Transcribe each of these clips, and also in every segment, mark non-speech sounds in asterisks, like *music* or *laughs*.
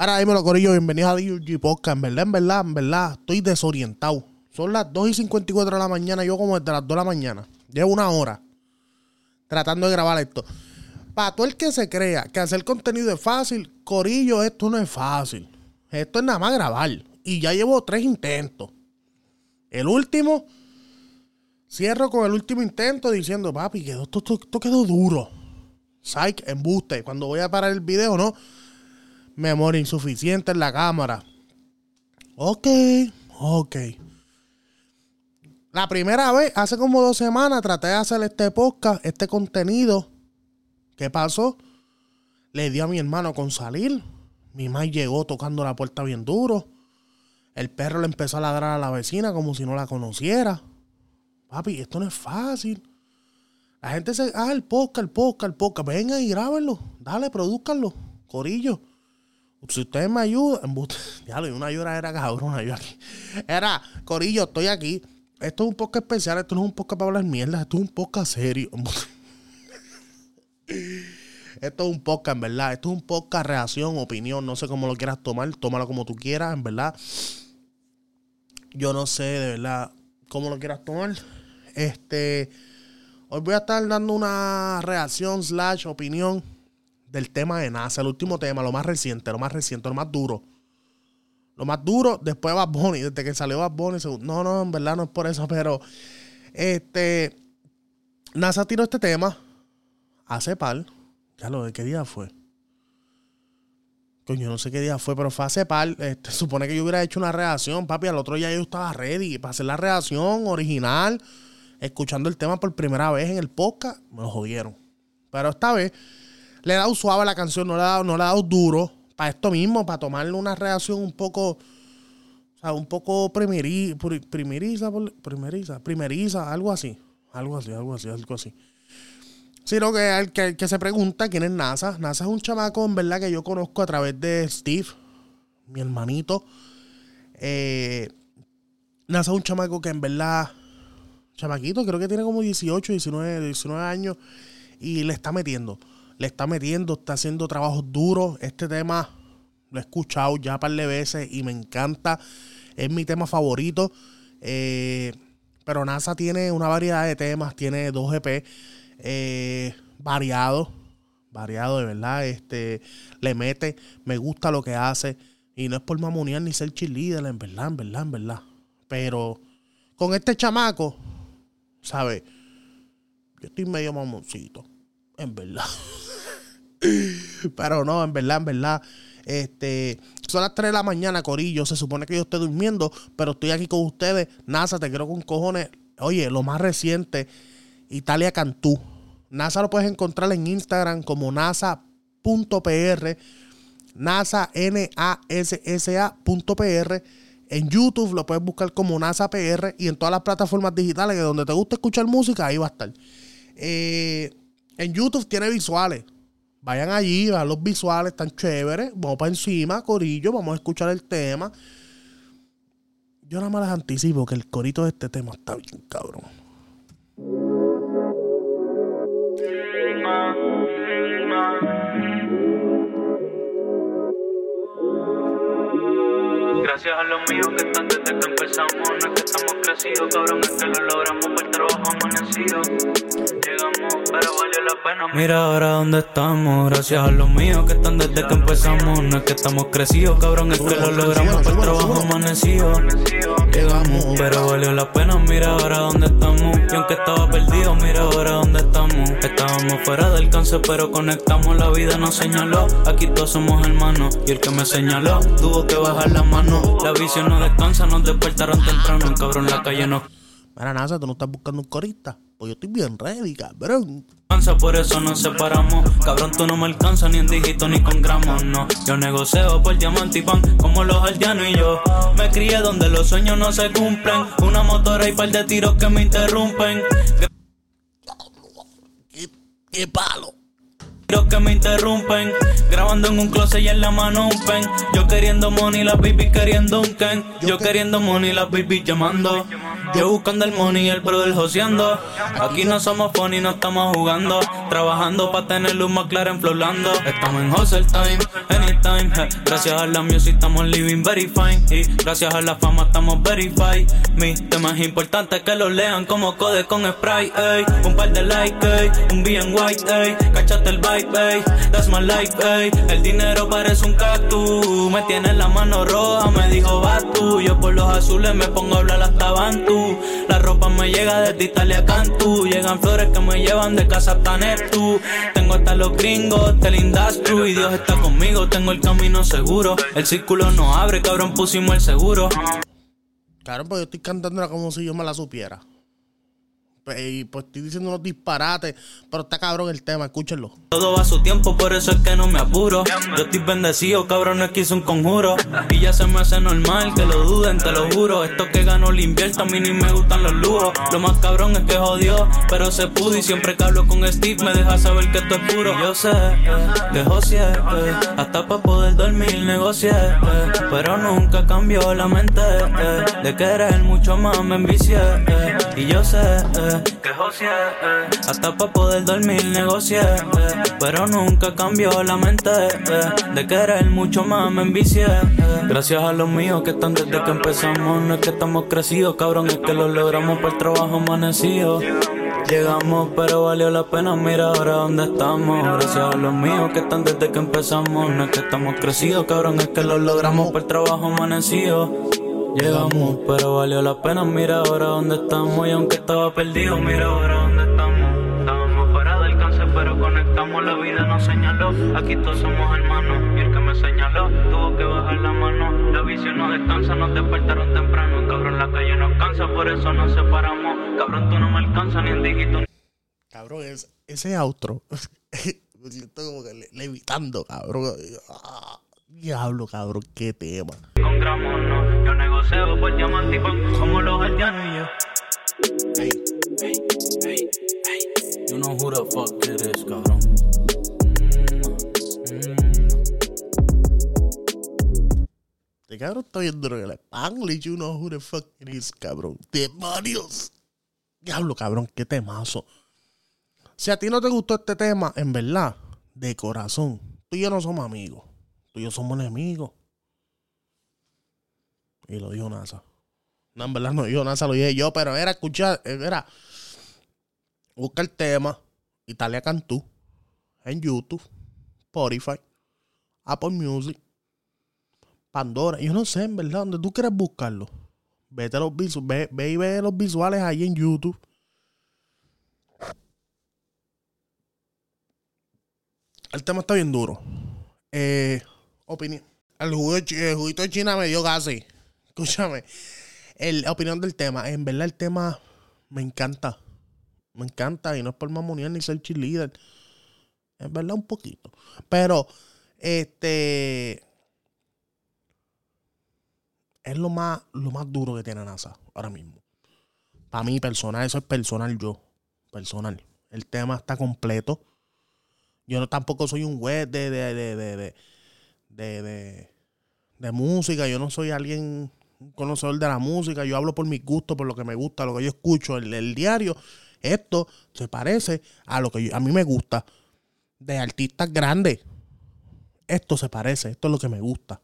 Para, dímelo, Corillo, bienvenidos a DUG Podcast. En verdad, en verdad, en verdad, estoy desorientado. Son las 2 y 54 de la mañana, yo como desde las 2 de la mañana. Llevo una hora tratando de grabar esto. Para todo el que se crea que hacer contenido es fácil, Corillo, esto no es fácil. Esto es nada más grabar. Y ya llevo tres intentos. El último, cierro con el último intento diciendo, papi, esto- esto quedó duro. Psych, embuste. Cuando voy a parar el video, no. Memoria insuficiente en la cámara. Ok, ok. La primera vez, hace como dos semanas, traté de hacer este podcast, este contenido. ¿Qué pasó? Le di a mi hermano con salir. Mi mamá llegó tocando la puerta bien duro. El perro le empezó a ladrar a la vecina como si no la conociera. Papi, esto no es fácil. La gente se. Ah, el podcast, el podcast, el podcast. Vengan y grábenlo. Dale, produzcanlo. Corillo. Si ustedes me ayudan. *laughs* Ya lo una lloradera cabrona yo aquí. Era, Corillo, estoy aquí. Esto es un podcast especial. Esto no es un podcast para hablar mierda. Esto es un podcast serio. *laughs* Esto es un podcast, en verdad. Esto es un podcast, reacción, opinión. No sé cómo lo quieras tomar. Tómalo como tú quieras, en verdad. Yo no sé, de verdad, cómo lo quieras tomar. Este. Hoy voy a estar dando una reacción slash opinión del tema de NASA, el último tema, lo más reciente, lo más reciente, lo más duro. Lo más duro, después de Bad Bunny, desde que salió Bad Bunny. No, no, en verdad no es por eso, *laughs* pero este NASA tiró este tema hace par. Ya lo de qué día fue. Coño, no sé qué día fue, pero fue hace par. Este, *laughs* supone que yo hubiera hecho una reacción, papi. Al otro día yo estaba ready para hacer la reacción original, escuchando el tema por primera vez en el podcast. Me lo jodieron. Pero esta vez le he dado suave a la canción, no le he dado, no le he dado duro. Para esto mismo, para tomarle una reacción un poco. O sea, un poco primeri, pri- primeriza, por- primeriza, primeriza, algo así. Algo así, algo así, algo así. Sino que, el que se pregunta quién es NASA. NASA es un chamaco, en verdad, que yo conozco a través de Steve, mi hermanito. Eh, NASA es un chamaco que en verdad, chamaquito, creo que tiene como 18, 19, 19 años. Y le está metiendo. Le está metiendo, está haciendo trabajos duros. Este tema lo he escuchado ya un par de veces y me encanta. Es mi tema favorito. Eh, pero NASA tiene una variedad de temas. Tiene dos EP eh, variados. Variado, de verdad. Este, le mete. Me gusta lo que hace. Y no es por mamonear ni ser cheerleader, en verdad, en verdad, en verdad. Pero con este chamaco, ¿sabes? Yo estoy medio mamoncito. En verdad. *laughs* *laughs* Pero no, en verdad, en verdad. Este, son las 3 de la mañana, Corillo. Se supone que yo estoy durmiendo, pero estoy aquí con ustedes. NASA, te quiero con cojones. Oye, lo más reciente, Italia Cantú. NASA lo puedes encontrar en Instagram como nasa.pr. NASA, N-A-S-S-A.pr. En YouTube lo puedes buscar como NASA PR y en todas las plataformas digitales donde te guste escuchar música, ahí va a estar. Eh, en YouTube tiene visuales. Vayan allí, vean los visuales, están chéveres. Vamos para encima, corillo, vamos a escuchar el tema. Yo nada más les anticipo que el corito de este tema está bien cabrón. Gracias a los míos que están desde que empezamos. No es que estamos crecidos, cabrón, es que lo logramos por trabajo amanecido. Llegamos, Mira ahora dónde estamos. Gracias a los míos que están desde que empezamos. No es que estamos crecidos, cabrón, es que lo logramos por trabajo amanecido. Llegamos, pero valió la pena. Mira ahora dónde estamos. Y aunque estaba perdido, mira ahora dónde estamos. Estábamos fuera del alcance, pero conectamos. La vida nos señaló. Aquí todos somos hermanos. Y el que me señaló tuvo que bajar la mano. La visión no descansa, nos despertaron temprano. El cabrón la calle nos Mira, NASA, tú no estás buscando un corista. Pues yo estoy bien ready, cabrón. por eso nos separamos. Cabrón, tú no me alcanzas ni en dígito ni con gramos, no. Yo negocio por diamante y pan, como los aldeanos y yo. Me crié donde los sueños no se cumplen. Una motora y par de tiros que me interrumpen. ¡Qué, qué palo! Que me interrumpen, grabando en un closet y en la mano un pen. Yo queriendo money, las baby queriendo un ken. Yo queriendo money, las baby llamando. Yo buscando el money y el brother joseando. Aquí no somos funny, no estamos jugando. Trabajando para tener luz más clara en Florlando. Estamos en hustle time, anytime. Gracias a la music estamos living very fine. Y gracias a la fama estamos verified. Mi tema es importante que lo lean como code con spray. Ey. Un par de likes, ey. un bien white, ey. Cachate el vibe, ey. That's my life, ey. El dinero parece un cactus. Me tiene la mano roja, me dijo va tú. Yo por los azules me pongo a hablar hasta Bantu. La ropa me llega desde Italia a Cantú. Llegan flores que me llevan de casa hasta Neptu. Tengo hasta los gringos del industry. Y Dios está conmigo, tengo el camino seguro. El círculo no abre, cabrón, pusimos el seguro. Claro, pues yo estoy cantándola como si yo me la supiera. Y pues estoy diciendo unos disparates, pero está cabrón el tema, escúchenlo. Todo va a su tiempo, por eso es que no me apuro. Yo estoy bendecido, cabrón, no es que hice un conjuro. Y ya se me hace normal que lo duden, te lo juro. Esto que gano lo invierto, a mí ni me gustan los lujos. Lo más cabrón es que jodió, pero se pudo. Y siempre que hablo con Steve me deja saber que esto es puro. Yo sé eh, que José, eh, hasta para poder dormir negocié. Eh, pero nunca cambió la mente eh, de querer mucho más me envicié. Y yo sé eh, que José, eh, hasta para poder dormir negocié. eh, pero nunca cambió la mente eh, de querer mucho más me envicié. eh. Gracias a los míos que están desde que empezamos. No es que estamos crecidos, cabrón, es que lo logramos por el trabajo amanecido. Llegamos, pero valió la pena, mira ahora dónde estamos. Gracias a los míos que están desde que empezamos. No es que estamos crecidos, cabrón, es que lo logramos por el trabajo amanecido. Llegamos, pero valió la pena, mira ahora dónde estamos. Y aunque estaba perdido, mira ahora dónde estamos. Estábamos fuera del cáncer, pero conectamos, la vida nos señaló. Aquí todos somos hermanos, y el que me señaló tuvo que bajar la mano. La visión no descansa, nos despertaron temprano. Cabrón, la calle nos cansa, por eso nos separamos. Cabrón, tú no me alcanzas ni en dígito. Cabrón, es, ese outro. *laughs* me siento como que le- levitando, cabrón. Ah, diablo, cabrón, qué tema. Con gramos no, negocio por diamante y pan como los haitianos y yo. Ey, You know who the fuck it is, cabrón. este cabrón está viendo en el Spanglish, you know who the fuck it is, cabrón. ¡Demonios! Diablo, cabrón, qué temazo. Si a ti no te gustó este tema, en verdad, de corazón, tú y yo no somos amigos. Tú y yo somos enemigos. Y lo dijo NASA. No, en verdad no dijo NASA, lo dije yo, pero era escuchar, era busca el tema Italia Cantú en YouTube, Spotify, Apple Music, Pandora. Yo no sé, en verdad, donde tú quieres buscarlo. Vete a los visu- ve, ve y ve los visuales ahí en YouTube. El tema está bien duro. Eh, opinión. El, jugo el juguito de China me dio casi. Escúchame. El, la opinión del tema. En verdad, el tema me encanta. Me encanta. Y no es por mamonear ni ser cheerleader. Es verdad, un poquito. Pero, este. Es lo más, lo más duro que tiene NASA ahora mismo. Para mí, personal, eso es personal yo. Personal. El tema está completo. Yo no tampoco soy un juez de, de, de, de- de música. Yo no soy alguien un conocedor de la música. Yo hablo por mis gustos, por lo que me gusta, lo que yo escucho. El, el diario. Esto se parece a lo que yo- a mí me gusta. De artistas grandes. Esto se parece. Esto es lo que me gusta.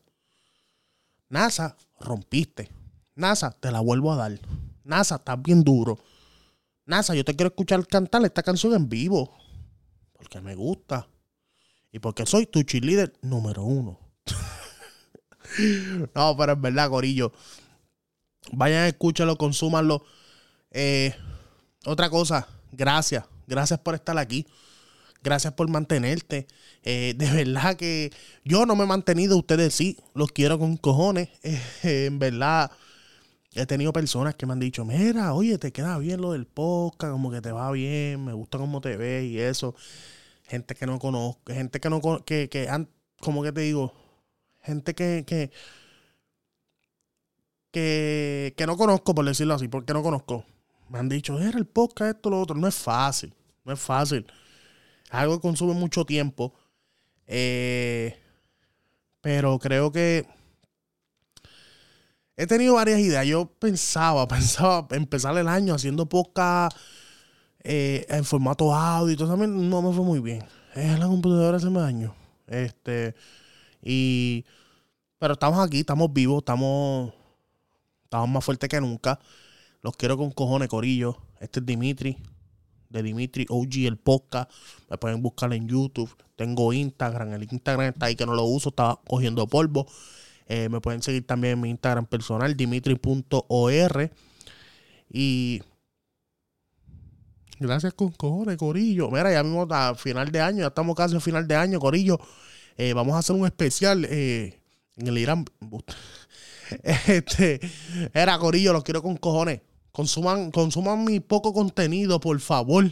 NASA, rompiste. NASA, te la vuelvo a dar. NASA, estás bien duro. NASA, yo te quiero escuchar cantar esta canción en vivo. Porque me gusta. Y porque soy tu cheerleader número uno. No, pero es verdad, Corillo. Vayan, escúchalo, consúmanlo. Eh, otra cosa, gracias. Gracias por estar aquí. Gracias por mantenerte. Eh, de verdad que yo no me he mantenido, ustedes sí. Los quiero con cojones. *laughs* Eh, en verdad, he tenido personas que me han dicho, mira, oye, te queda bien lo del podcast, como que te va bien, me gusta cómo te ves y eso. Gente que no conozco, gente que no que, que han, como que te digo, gente que, que, que, que no conozco, por decirlo así, porque no conozco. Me han dicho, era el podcast, esto, lo otro. No es fácil, no es fácil. Algo que consume mucho tiempo. Eh, pero creo que he tenido varias ideas. Yo pensaba, *laughs* pensaba empezar el año haciendo podcast eh, en formato audio eso. No me fue muy bien. Es la computadora hace me daño. Este, y, pero estamos aquí, estamos vivos, estamos, estamos más fuertes que nunca. Los quiero con cojones, Corillo. Este es Dimitri, de Dimitri OG, el podcast. Me pueden buscar en YouTube. Tengo Instagram. El Instagram está ahí que no lo uso, está cogiendo polvo. Eh, me pueden seguir también en mi Instagram personal, dimitri.or. Y gracias con cojones, Corillo. Mira, ya mismo a final de año, ya estamos casi a final de año, Corillo. Eh, vamos a hacer un especial eh, en el Irán. Este, era Corillo, los quiero con cojones. Consuman, consuman mi poco contenido, por favor.